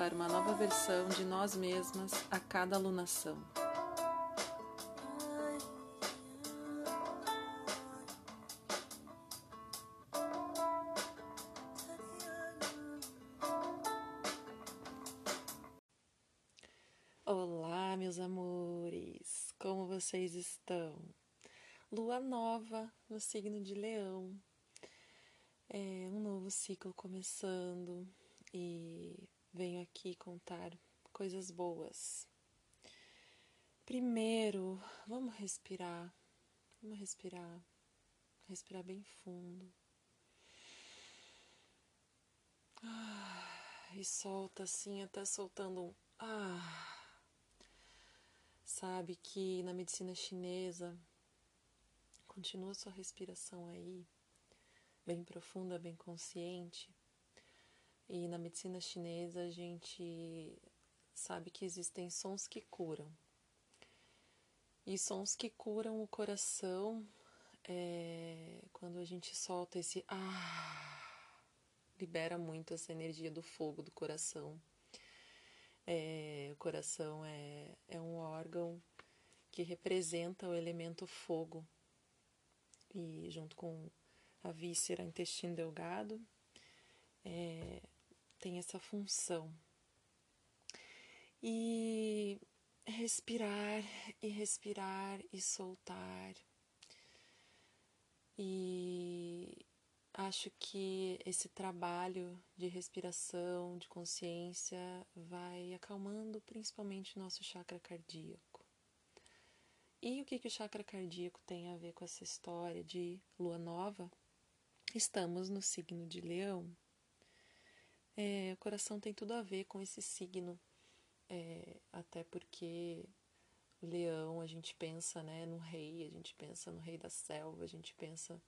para uma nova versão de nós mesmas a cada alunação. Olá, meus amores, como vocês estão? Lua nova no signo de Leão. É um novo ciclo começando e venho aqui contar coisas boas. Primeiro, vamos respirar. Vamos respirar. Respirar bem fundo. Ah, e solta assim, até soltando um. Ah. Sabe que na medicina chinesa, continua sua respiração aí, bem profunda, bem consciente e na medicina chinesa a gente sabe que existem sons que curam. E sons que curam o coração é, quando a gente solta esse ah, libera muito essa energia do fogo do coração. É, o coração é, é um órgão que representa o elemento fogo e junto com a víscera, intestino delgado, é, tem essa função. E respirar e respirar e soltar. E acho que esse trabalho de respiração, de consciência, vai acalmando principalmente nosso chakra cardíaco. E o que, que o chakra cardíaco tem a ver com essa história de lua nova? Estamos no signo de Leão. É, o coração tem tudo a ver com esse signo, é, até porque o leão a gente pensa né, no rei, a gente pensa no rei da selva, a gente pensa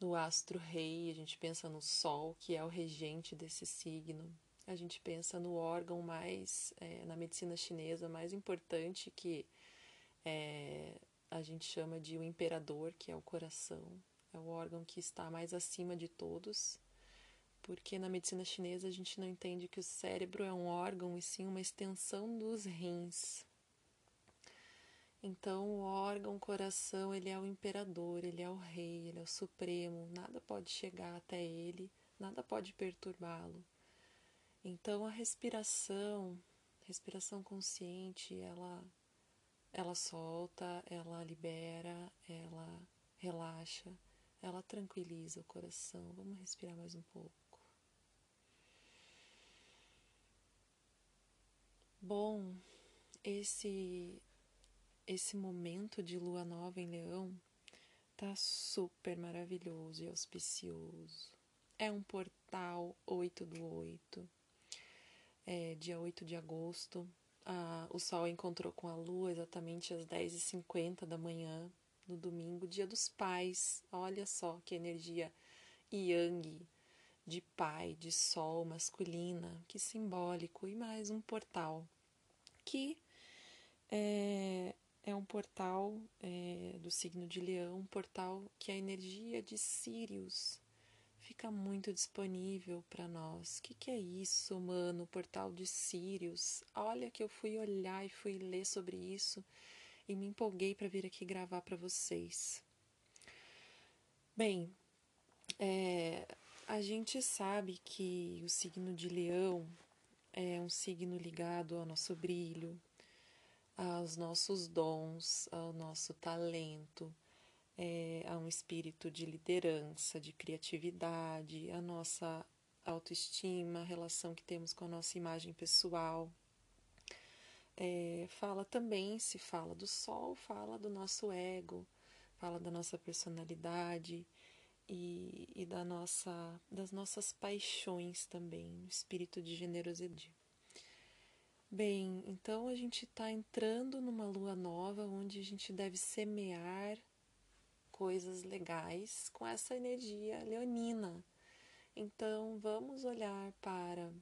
no astro rei, a gente pensa no sol, que é o regente desse signo, a gente pensa no órgão mais, é, na medicina chinesa, mais importante que é, a gente chama de o imperador, que é o coração, é o órgão que está mais acima de todos porque na medicina chinesa a gente não entende que o cérebro é um órgão e sim uma extensão dos rins. Então, o órgão, o coração, ele é o imperador, ele é o rei, ele é o supremo, nada pode chegar até ele, nada pode perturbá-lo. Então, a respiração, respiração consciente, ela ela solta, ela libera, ela relaxa, ela tranquiliza o coração. Vamos respirar mais um pouco. Bom, esse esse momento de lua nova em Leão tá super maravilhoso e auspicioso. É um portal 8 do 8. É dia 8 de agosto. A, o Sol encontrou com a Lua exatamente às 10h50 da manhã, no domingo, dia dos pais. Olha só que energia yang de pai, de sol masculina, que simbólico, e mais um portal que é, é um portal é, do signo de Leão, um portal que a energia de Sirius fica muito disponível para nós. O que, que é isso, mano? O portal de Sirius. Olha que eu fui olhar e fui ler sobre isso e me empolguei para vir aqui gravar para vocês. Bem, é, a gente sabe que o signo de Leão é um signo ligado ao nosso brilho, aos nossos dons, ao nosso talento, é, a um espírito de liderança, de criatividade, a nossa autoestima, a relação que temos com a nossa imagem pessoal. É, fala também, se fala do sol, fala do nosso ego, fala da nossa personalidade e, e da nossa, das nossas paixões também, o espírito de generosidade. Bem, então a gente está entrando numa lua nova onde a gente deve semear coisas legais com essa energia leonina. Então vamos olhar para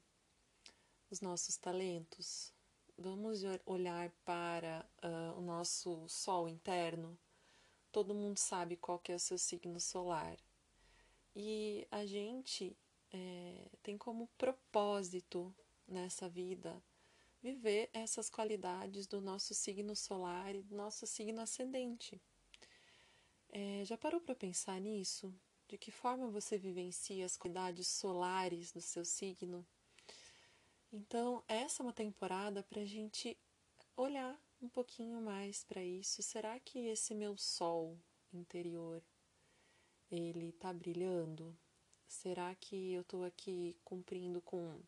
os nossos talentos, vamos olhar para uh, o nosso sol interno. Todo mundo sabe qual que é o seu signo solar. E a gente é, tem como propósito nessa vida viver essas qualidades do nosso signo solar e do nosso signo ascendente. É, já parou para pensar nisso? De que forma você vivencia as qualidades solares do seu signo? Então, essa é uma temporada para a gente olhar um pouquinho mais para isso. Será que esse meu sol interior ele está brilhando? Será que eu estou aqui cumprindo com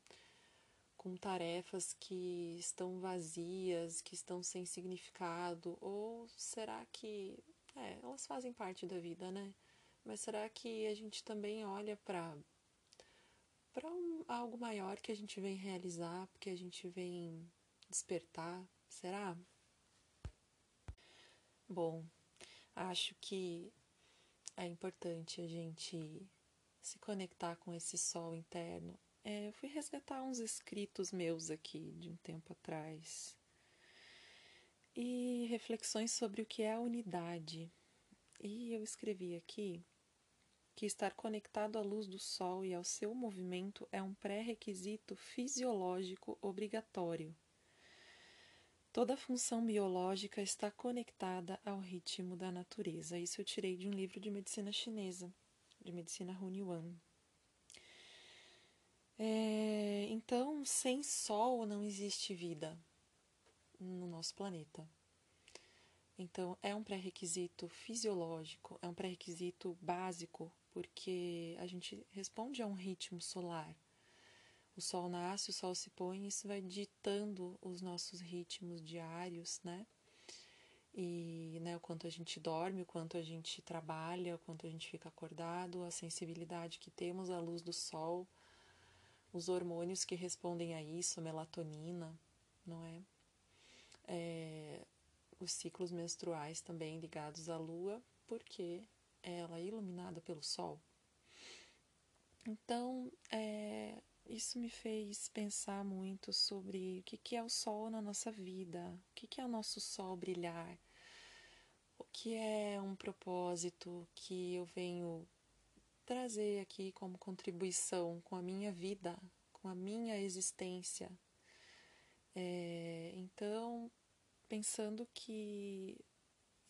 com tarefas que estão vazias, que estão sem significado? Ou será que. É, elas fazem parte da vida, né? Mas será que a gente também olha para para um, algo maior que a gente vem realizar, porque a gente vem despertar? Será? Bom, acho que é importante a gente se conectar com esse sol interno é, eu fui resgatar uns escritos meus aqui de um tempo atrás e reflexões sobre o que é a unidade. E eu escrevi aqui que estar conectado à luz do sol e ao seu movimento é um pré-requisito fisiológico obrigatório. Toda função biológica está conectada ao ritmo da natureza. Isso eu tirei de um livro de medicina chinesa, de medicina Hunyuan. É, então, sem Sol não existe vida no nosso planeta. Então, é um pré-requisito fisiológico, é um pré-requisito básico, porque a gente responde a um ritmo solar. O sol nasce, o sol se põe, isso vai ditando os nossos ritmos diários, né? E né, o quanto a gente dorme, o quanto a gente trabalha, o quanto a gente fica acordado, a sensibilidade que temos à luz do sol os hormônios que respondem a isso, melatonina, não é? é? Os ciclos menstruais também ligados à lua, porque ela é iluminada pelo sol. Então, é, isso me fez pensar muito sobre o que, é o sol na nossa vida, o que, que é o nosso sol brilhar, o que é um propósito que eu venho trazer aqui como contribuição com a minha vida, com a minha existência. É, então, pensando que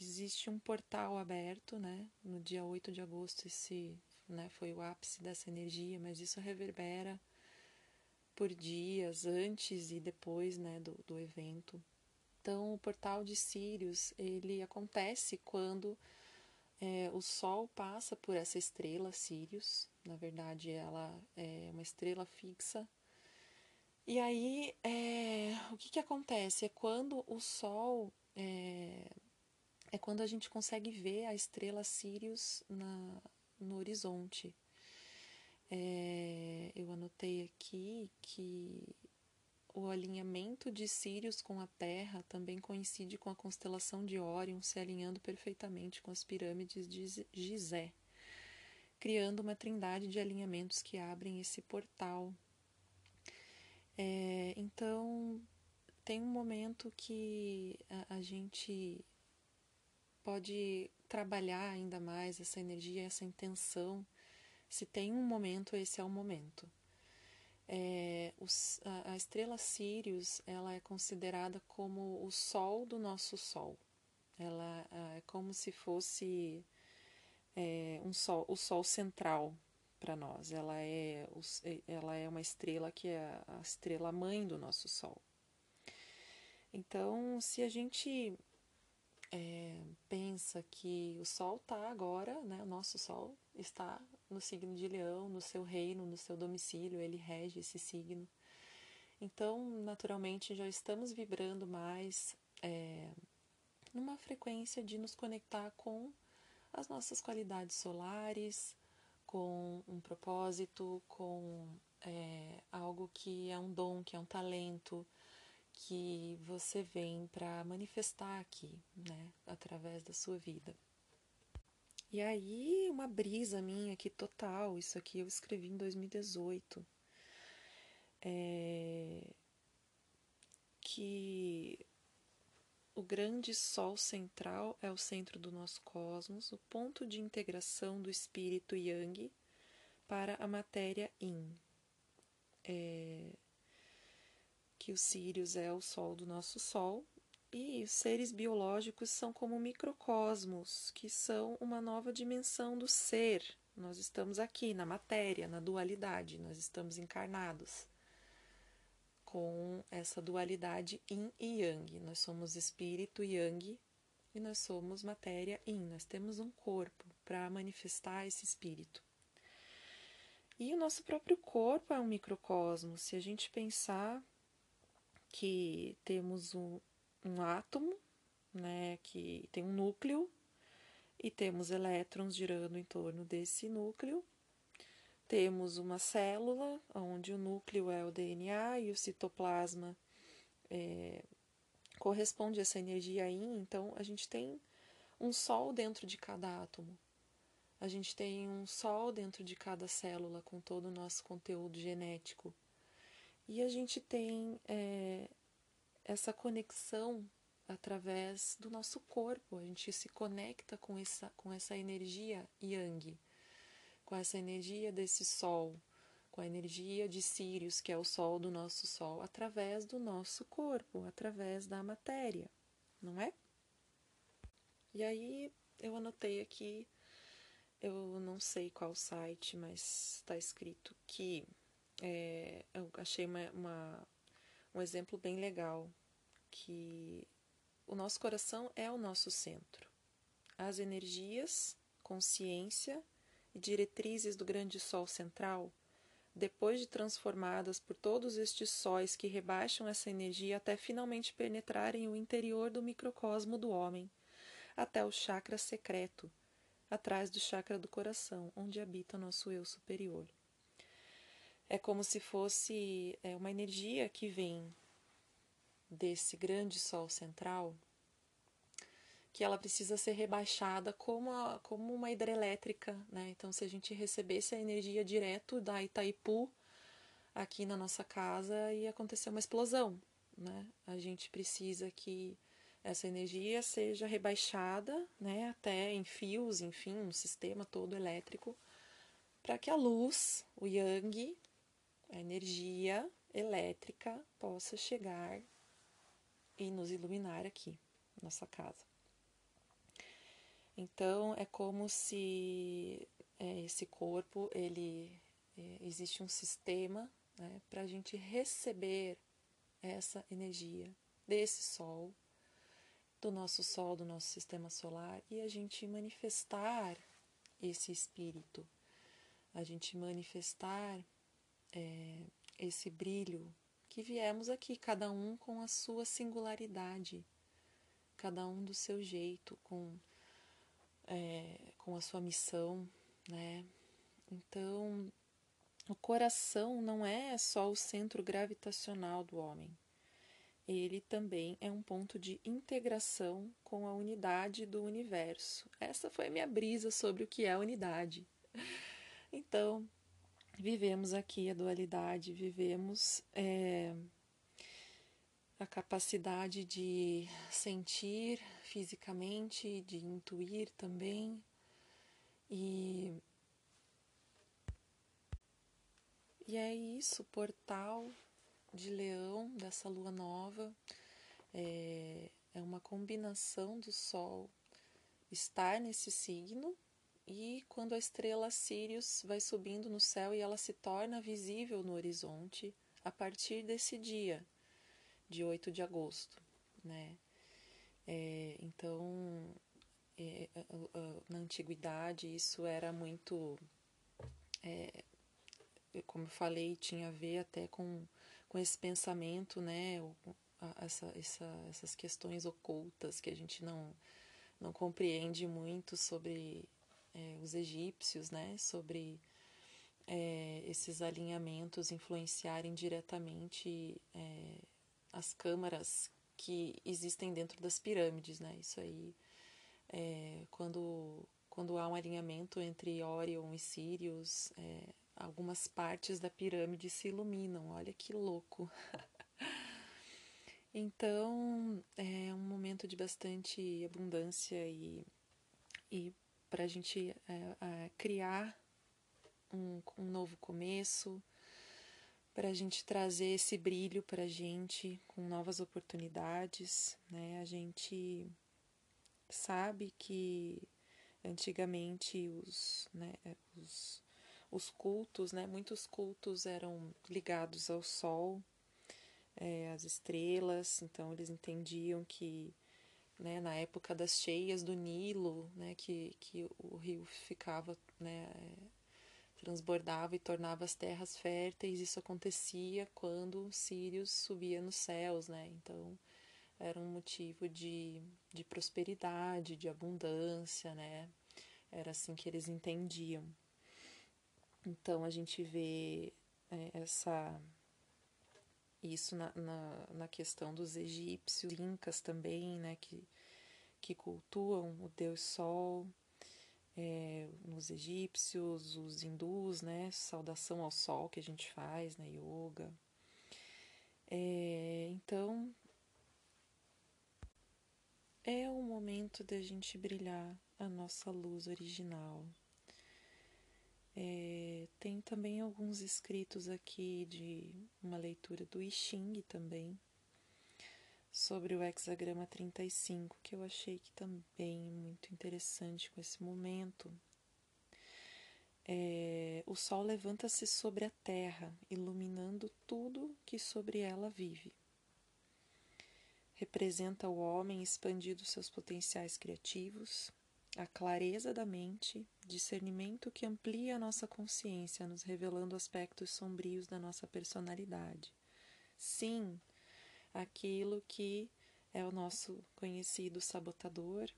existe um portal aberto, né? No dia 8 de agosto, esse né, foi o ápice dessa energia, mas isso reverbera por dias antes e depois né, do, do evento. Então, o portal de Sirius, ele acontece quando é, o Sol passa por essa estrela Sirius, na verdade ela é uma estrela fixa. E aí, é, o que, que acontece? É quando o Sol. É, é quando a gente consegue ver a estrela Sirius na, no horizonte. É, eu anotei aqui que o alinhamento de Sirius com a Terra também coincide com a constelação de Órion se alinhando perfeitamente com as pirâmides de Gizé, criando uma trindade de alinhamentos que abrem esse portal. É, então, tem um momento que a, a gente pode trabalhar ainda mais essa energia, essa intenção. Se tem um momento, esse é o momento. É, os, a, a, estrela Sirius ela é considerada como o sol do nosso sol. Ela é como se fosse é, um sol, o sol central para nós. Ela é, ela é uma estrela que é a estrela mãe do nosso sol. Então, se a gente é, pensa que o Sol está agora, né, o nosso Sol está no signo de Leão, no seu reino, no seu domicílio, ele rege esse signo. Então, naturalmente, já estamos vibrando mais é, numa frequência de nos conectar com as nossas qualidades solares, com um propósito, com é, algo que é um dom, que é um talento, que você vem para manifestar aqui, né, através da sua vida. E aí, uma brisa minha aqui total, isso aqui eu escrevi em 2018. É, que o grande sol central é o centro do nosso cosmos, o ponto de integração do espírito yang para a matéria yin. É, que o Sirius é o Sol do nosso Sol, e os seres biológicos são como microcosmos, que são uma nova dimensão do ser. Nós estamos aqui na matéria, na dualidade, nós estamos encarnados com essa dualidade yin e yang. Nós somos espírito yang e nós somos matéria yin. Nós temos um corpo para manifestar esse espírito. E o nosso próprio corpo é um microcosmo. Se a gente pensar que temos um, um átomo, né, que tem um núcleo, e temos elétrons girando em torno desse núcleo. Temos uma célula, onde o núcleo é o DNA e o citoplasma é, corresponde a essa energia aí. Então, a gente tem um sol dentro de cada átomo. A gente tem um sol dentro de cada célula com todo o nosso conteúdo genético. E a gente tem é, essa conexão através do nosso corpo, a gente se conecta com essa, com essa energia yang, com essa energia desse sol, com a energia de Sirius, que é o sol do nosso sol, através do nosso corpo, através da matéria, não é? E aí eu anotei aqui, eu não sei qual site, mas está escrito que é, eu achei uma, uma, um exemplo bem legal, que o nosso coração é o nosso centro. As energias, consciência e diretrizes do grande sol central, depois de transformadas por todos estes sóis que rebaixam essa energia até finalmente penetrarem o interior do microcosmo do homem, até o chakra secreto, atrás do chakra do coração, onde habita nosso eu superior. É como se fosse é, uma energia que vem desse grande sol central, que ela precisa ser rebaixada como, a, como uma hidrelétrica, né? Então, se a gente recebesse a energia direto da Itaipu aqui na nossa casa, ia acontecer uma explosão, né? A gente precisa que essa energia seja rebaixada, né, até em fios, enfim, no sistema todo elétrico, para que a luz, o yang, a energia elétrica possa chegar e nos iluminar aqui, nossa casa. Então é como se é, esse corpo ele é, existe um sistema né, para a gente receber essa energia desse sol, do nosso sol, do nosso sistema solar e a gente manifestar esse espírito, a gente manifestar é, esse brilho que viemos aqui, cada um com a sua singularidade, cada um do seu jeito, com, é, com a sua missão, né? Então, o coração não é só o centro gravitacional do homem. Ele também é um ponto de integração com a unidade do universo. Essa foi a minha brisa sobre o que é unidade. Então, vivemos aqui a dualidade, vivemos é, a capacidade de sentir fisicamente, de intuir também. E, e é isso, portal de leão dessa lua nova é, é uma combinação do Sol estar nesse signo e quando a estrela Sirius vai subindo no céu e ela se torna visível no horizonte a partir desse dia, de 8 de agosto, né? É, então, é, na antiguidade, isso era muito. É, como eu falei, tinha a ver até com, com esse pensamento, né? Essa, essa, essas questões ocultas que a gente não, não compreende muito sobre é, os egípcios, né, sobre é, esses alinhamentos influenciarem diretamente é, as câmaras que existem dentro das pirâmides, né? Isso aí, é, quando, quando há um alinhamento entre Orion e Sirius, é, algumas partes da pirâmide se iluminam. Olha que louco! então, é um momento de bastante abundância e, e para a gente é, é, criar um, um novo começo, para a gente trazer esse brilho para a gente com novas oportunidades, né? A gente sabe que antigamente os, né, os, os cultos, né, muitos cultos eram ligados ao sol, é, às estrelas, então eles entendiam que né, na época das cheias do Nilo, né, que, que o rio ficava, né, transbordava e tornava as terras férteis, isso acontecia quando Sirius subia nos céus, né, então era um motivo de, de prosperidade, de abundância, né, era assim que eles entendiam. Então a gente vê é, essa isso na, na, na, questão dos egípcios, incas também, né, que, que cultuam o deus Sol, é, nos egípcios, os hindus, né, saudação ao Sol que a gente faz na né, yoga. É, então é o momento da gente brilhar a nossa luz original. É, tem também alguns escritos aqui de uma leitura do I Ching também, sobre o hexagrama 35, que eu achei que também muito interessante com esse momento. É, o Sol levanta-se sobre a Terra, iluminando tudo que sobre ela vive. Representa o homem expandindo seus potenciais criativos, a clareza da mente, discernimento que amplia a nossa consciência, nos revelando aspectos sombrios da nossa personalidade. Sim, aquilo que é o nosso conhecido sabotador,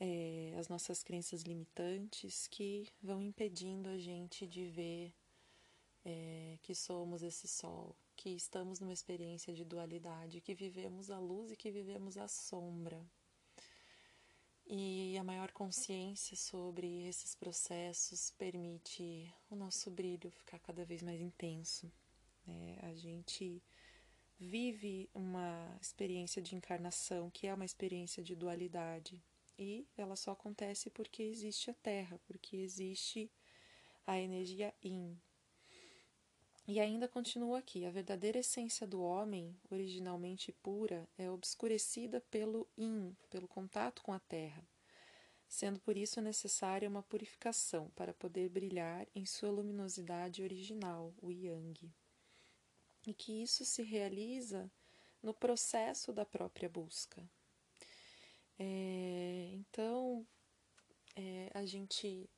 é, as nossas crenças limitantes que vão impedindo a gente de ver é, que somos esse sol, que estamos numa experiência de dualidade, que vivemos a luz e que vivemos a sombra e a maior consciência sobre esses processos permite o nosso brilho ficar cada vez mais intenso. Né? A gente vive uma experiência de encarnação que é uma experiência de dualidade e ela só acontece porque existe a Terra, porque existe a energia Yin. E ainda continua aqui: a verdadeira essência do homem, originalmente pura, é obscurecida pelo yin, pelo contato com a terra, sendo por isso necessária uma purificação para poder brilhar em sua luminosidade original, o yang. E que isso se realiza no processo da própria busca. É, então, é, a gente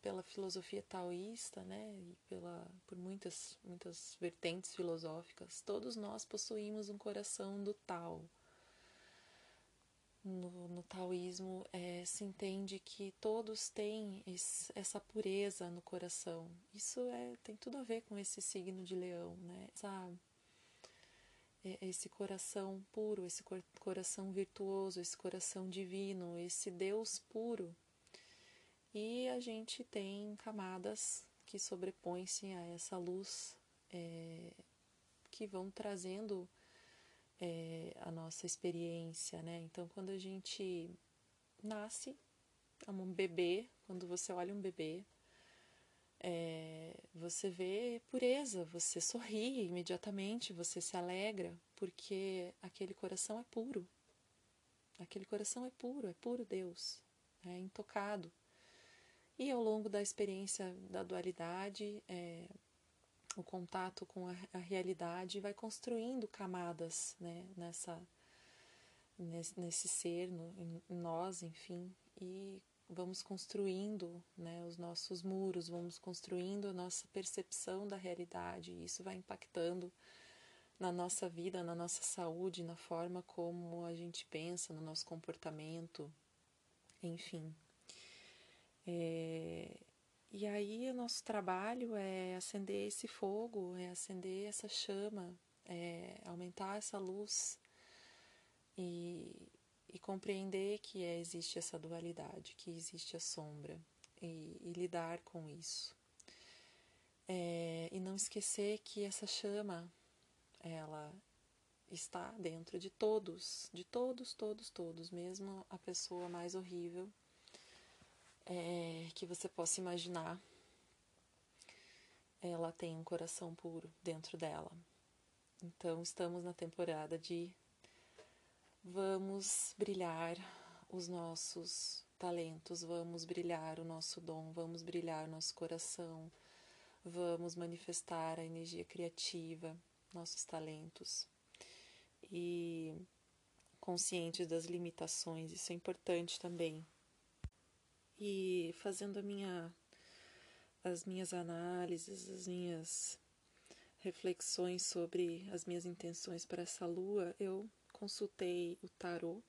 pela filosofia taoísta, né, e pela, por muitas, muitas vertentes filosóficas, todos nós possuímos um coração do Tao. No, no taoísmo é, se entende que todos têm esse, essa pureza no coração. Isso é, tem tudo a ver com esse signo de leão, né? Essa, é, esse coração puro, esse coração virtuoso, esse coração divino, esse Deus puro e a gente tem camadas que sobrepõem-se a essa luz é, que vão trazendo é, a nossa experiência, né? Então, quando a gente nasce, é um bebê, quando você olha um bebê, é, você vê pureza, você sorri imediatamente, você se alegra, porque aquele coração é puro. Aquele coração é puro, é puro Deus, é intocado. E ao longo da experiência da dualidade, é, o contato com a, a, realidade vai construindo camadas né, nessa, nesse, nesse ser, no, em nós, enfim, e vamos construindo né, os nossos muros, vamos construindo a nossa percepção da realidade, e isso vai impactando na nossa vida, na nossa saúde, na forma como a gente pensa, no nosso comportamento, enfim. É, e aí o nosso trabalho é acender esse fogo, é acender essa chama, escutar essa luz e, e compreender que é, existe essa dualidade, que existe a sombra e, e lidar com isso. É, e não esquecer que essa chama, ela está dentro de todos, de todos, todos, todos, mesmo a pessoa mais horrível é, que você possa imaginar, ela tem um coração puro dentro dela. Então, estamos na temporada de vamos brilhar os nossos talentos, vamos brilhar o nosso dom, vamos brilhar o nosso coração, vamos manifestar a energia criativa, nossos talentos. E conscientes das limitações, isso é importante também. E fazendo minha as minhas análises, as minhas reflexões sobre as minhas intenções para essa lua, eu consultei o tarô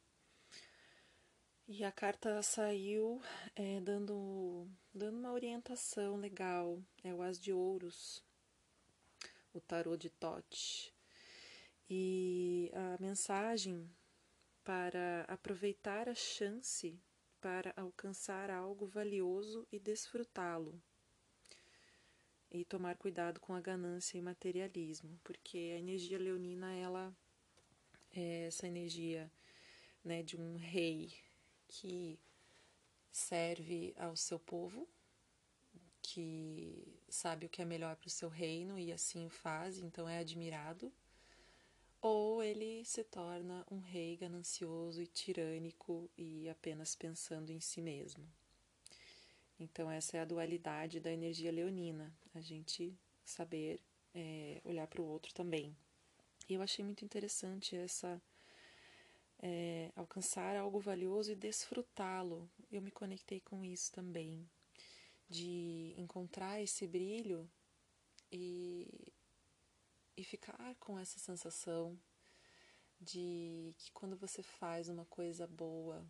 e a carta saiu é, dando, dando uma orientação legal. É o As de Ouros, o tarô de Tote. E a mensagem para aproveitar a chance para alcançar algo valioso e desfrutá-lo. E tomar cuidado com a ganância e materialismo, porque a energia leonina ela é essa energia né, de um rei que serve ao seu povo, que sabe o que é melhor para o seu reino e assim o faz, então é admirado, ou ele se torna um rei ganancioso e tirânico e apenas pensando em si mesmo. Então, essa é a dualidade da energia leonina, a gente saber é, olhar para o outro também. E eu achei muito interessante essa. É, alcançar algo valioso e desfrutá-lo. Eu me conectei com isso também, de encontrar esse brilho e, e ficar com essa sensação de que quando você faz uma coisa boa,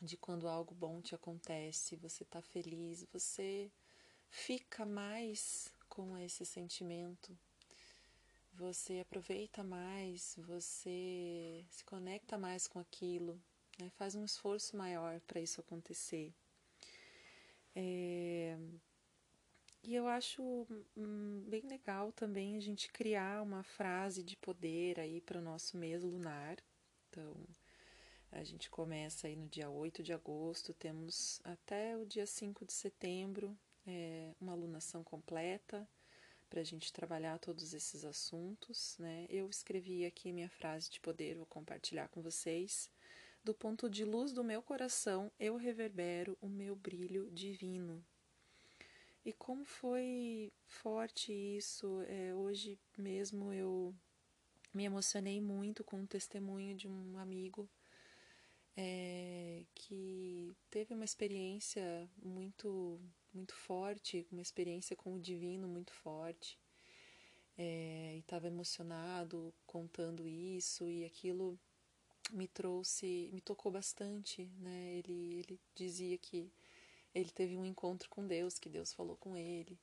de quando algo bom te acontece, você está feliz, você fica mais com esse sentimento, você aproveita mais, você se conecta mais com aquilo, né? faz um esforço maior para isso acontecer. É... Eu acho hum, bem legal também a gente criar uma frase de poder aí para o nosso mês lunar. Então, a gente começa aí no dia 8 de agosto, temos até o dia 5 de setembro é, uma alunação completa para a gente trabalhar todos esses assuntos. Né? Eu escrevi aqui minha frase de poder, vou compartilhar com vocês. Do ponto de luz do meu coração, eu reverbero o meu brilho divino. E como foi forte isso, é, hoje mesmo eu me emocionei muito com o testemunho de um amigo é, que teve uma experiência muito muito forte, uma experiência com o divino muito forte, é, e estava emocionado contando isso e aquilo me trouxe, me tocou bastante, né? Ele ele dizia que ele teve um encontro com Deus, que Deus falou com ele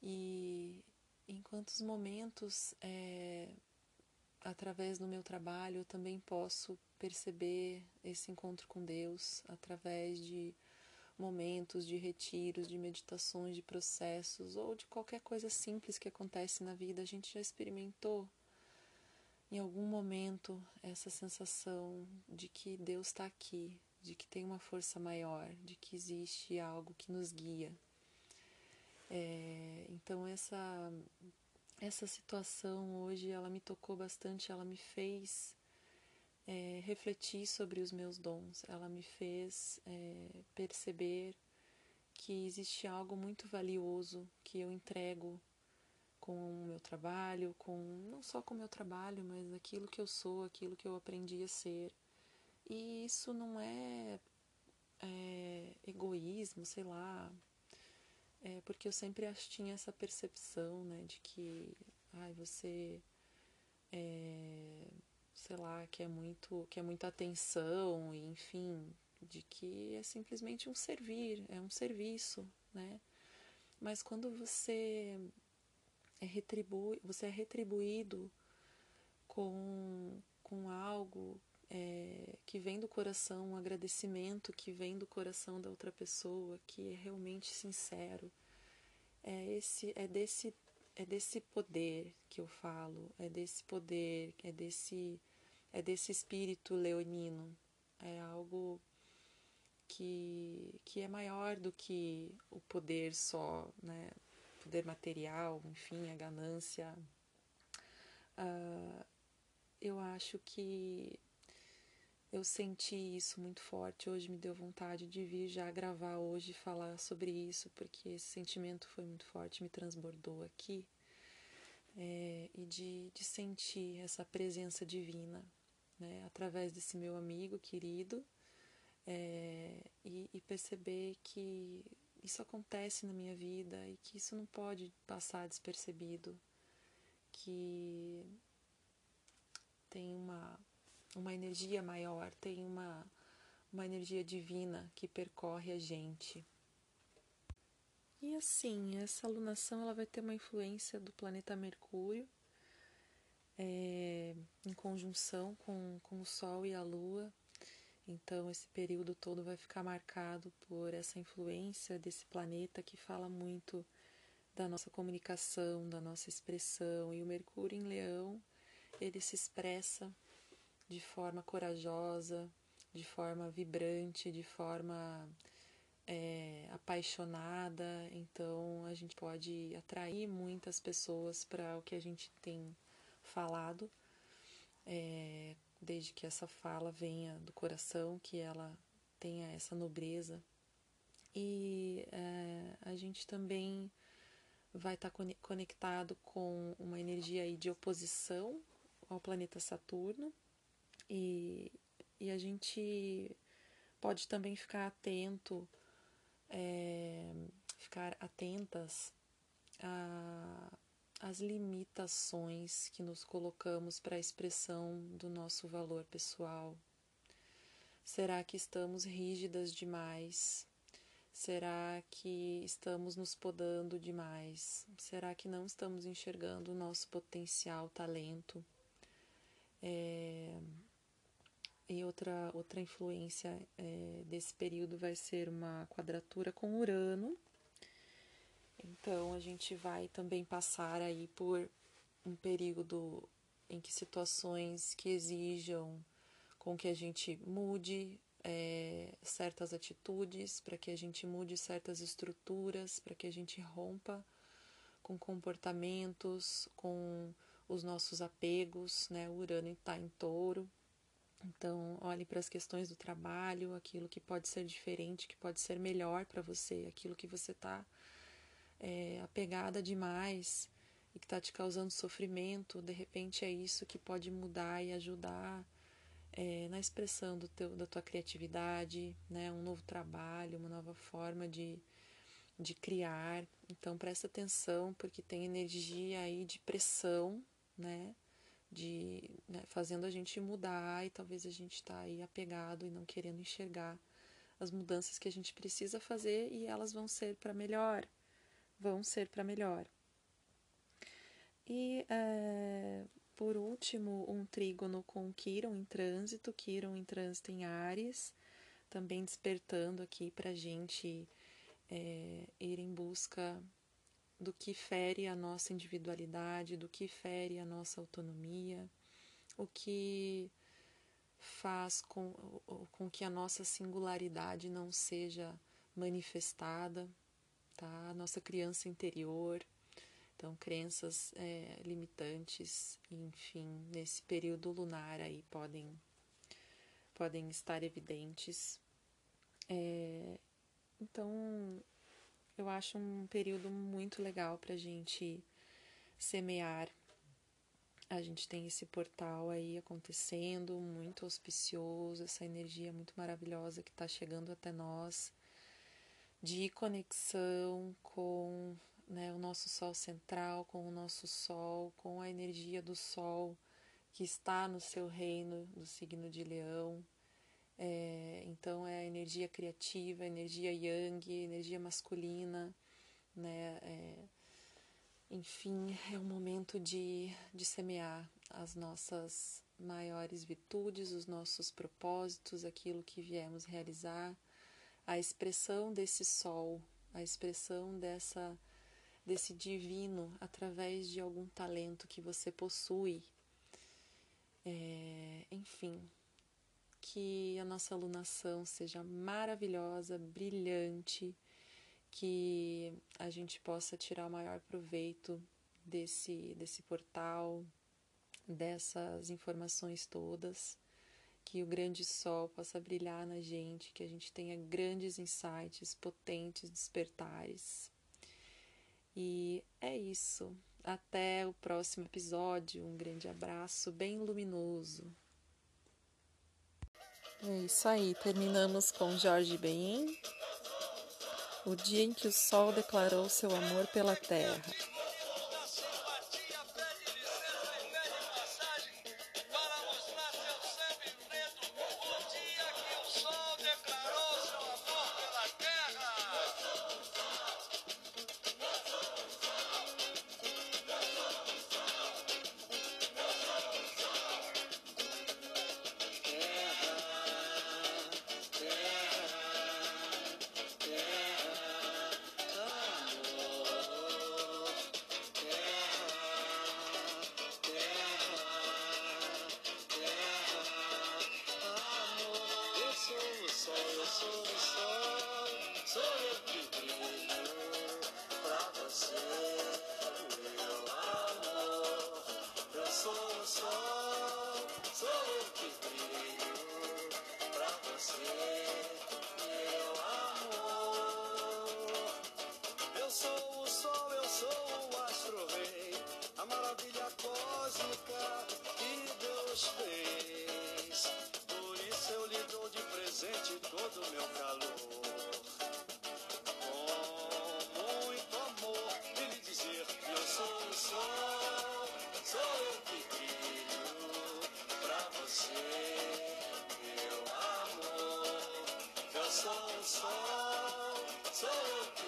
e em quantos momentos é, através do meu trabalho eu também posso perceber esse encontro com Deus através de momentos de retiros, de meditações, de processos ou de qualquer coisa simples que acontece na vida. A gente já experimentou em algum momento essa sensação de que Deus está aqui, de que tem uma força maior, de que existe algo que nos guia. É, então essa essa situação hoje ela me tocou bastante, ela me fez é, refletir sobre os meus dons, ela me fez é, perceber que existe algo muito valioso que eu entrego com o meu trabalho, com não só com o meu trabalho, mas aquilo que eu sou, aquilo que eu aprendi a ser. E isso não é, é egoísmo, sei lá, é porque eu sempre tinha essa percepção, né, de que, ai, você, é, sei lá, que é muito, que é muita atenção, enfim, de que é simplesmente um servir, é um serviço, né? Mas quando você é retribui, você é retribuído com, com algo é, que vem do coração, um agradecimento que vem do coração da outra pessoa, que é realmente sincero. É, esse, é, desse, é desse poder que eu falo, é desse poder, é desse, é desse espírito leonino. É algo que, que é maior do que o poder só, né? poder material, enfim, a ganância. Uh, eu acho que eu senti isso muito forte. Hoje me deu vontade de vir já gravar hoje falar sobre isso, porque esse sentimento foi muito forte, me transbordou aqui. É, e de, de sentir essa presença divina, né, através desse meu amigo querido, é, e, e perceber que isso acontece na minha vida e que isso não pode passar despercebido, que tem uma uma energia maior, tem uma, uma energia divina que percorre a gente. E assim, essa alunação ela vai ter uma influência do planeta Mercúrio é, em conjunção com, com o Sol e a Lua. Então, esse período todo vai ficar marcado por essa influência desse planeta que fala muito da nossa comunicação, da nossa expressão. E o Mercúrio em Leão, ele se expressa de forma corajosa, de forma vibrante, de forma é, apaixonada. Então a gente pode atrair muitas pessoas para o que a gente tem falado, é, desde que essa fala venha do coração, que ela tenha essa nobreza. E é, a gente também vai estar tá conectado com uma energia aí de oposição ao planeta Saturno, e, e a gente pode também ficar atento, é, ficar atentas às limitações que nos colocamos para a expressão do nosso valor pessoal. Será que estamos rígidas demais? Será que estamos nos podando demais? Será que não estamos enxergando o nosso potencial, talento? É, e outra, outra influência é, desse período vai ser uma quadratura com Urano. Então a gente vai também passar aí por um período em que situações que exijam com que a gente mude é, certas atitudes, para que a gente mude certas estruturas, para que a gente rompa com comportamentos, com os nossos apegos, né? O Urano está em touro, então, olhe para as questões do trabalho, aquilo que pode ser diferente, que pode ser melhor para você, aquilo que você está é, apegada demais e que está te causando sofrimento, de repente é isso que pode mudar e ajudar é, na expressão do teu, da tua criatividade, né? um novo trabalho, uma nova forma de, de criar. Então, presta atenção, porque tem energia aí de pressão, né? De né, fazendo a gente mudar e talvez a gente está aí apegado e não querendo enxergar as mudanças que a gente precisa fazer e elas vão ser para melhor, vão ser para melhor. E é, por último, um trígono com Quiron em trânsito, Quiron em trânsito em Ares, também despertando aqui para a gente é, ir em busca do que fere a nossa individualidade, do que fere a nossa autonomia, o que faz com, com que a nossa singularidade não seja manifestada, tá? A nossa criança interior, então crenças é, limitantes, enfim, nesse período lunar aí podem podem estar evidentes. É, então eu acho um período muito legal para a gente semear. A gente tem esse portal aí acontecendo, muito auspicioso, essa energia muito maravilhosa que está chegando até nós, de conexão com né, o nosso Sol central, com o nosso Sol, com a energia do Sol que está no seu reino do signo de Leão. É, então é energia criativa, energia yang, energia masculina, né? É, enfim, é um momento de, de semear as nossas maiores virtudes, os nossos propósitos, aquilo que viemos realizar, a expressão desse sol, a expressão dessa desse divino através de algum talento que você possui. É, enfim, que a nossa alunação seja maravilhosa, brilhante, que a gente possa tirar o maior proveito desse, desse portal, dessas informações todas, que o grande sol possa brilhar na gente, que a gente tenha grandes insights, potentes despertares. E é isso. Até o próximo episódio. Um grande abraço, bem luminoso. É isso aí. Terminamos com Jorge Ben. O dia em que o sol declarou seu amor pela terra. Cheia de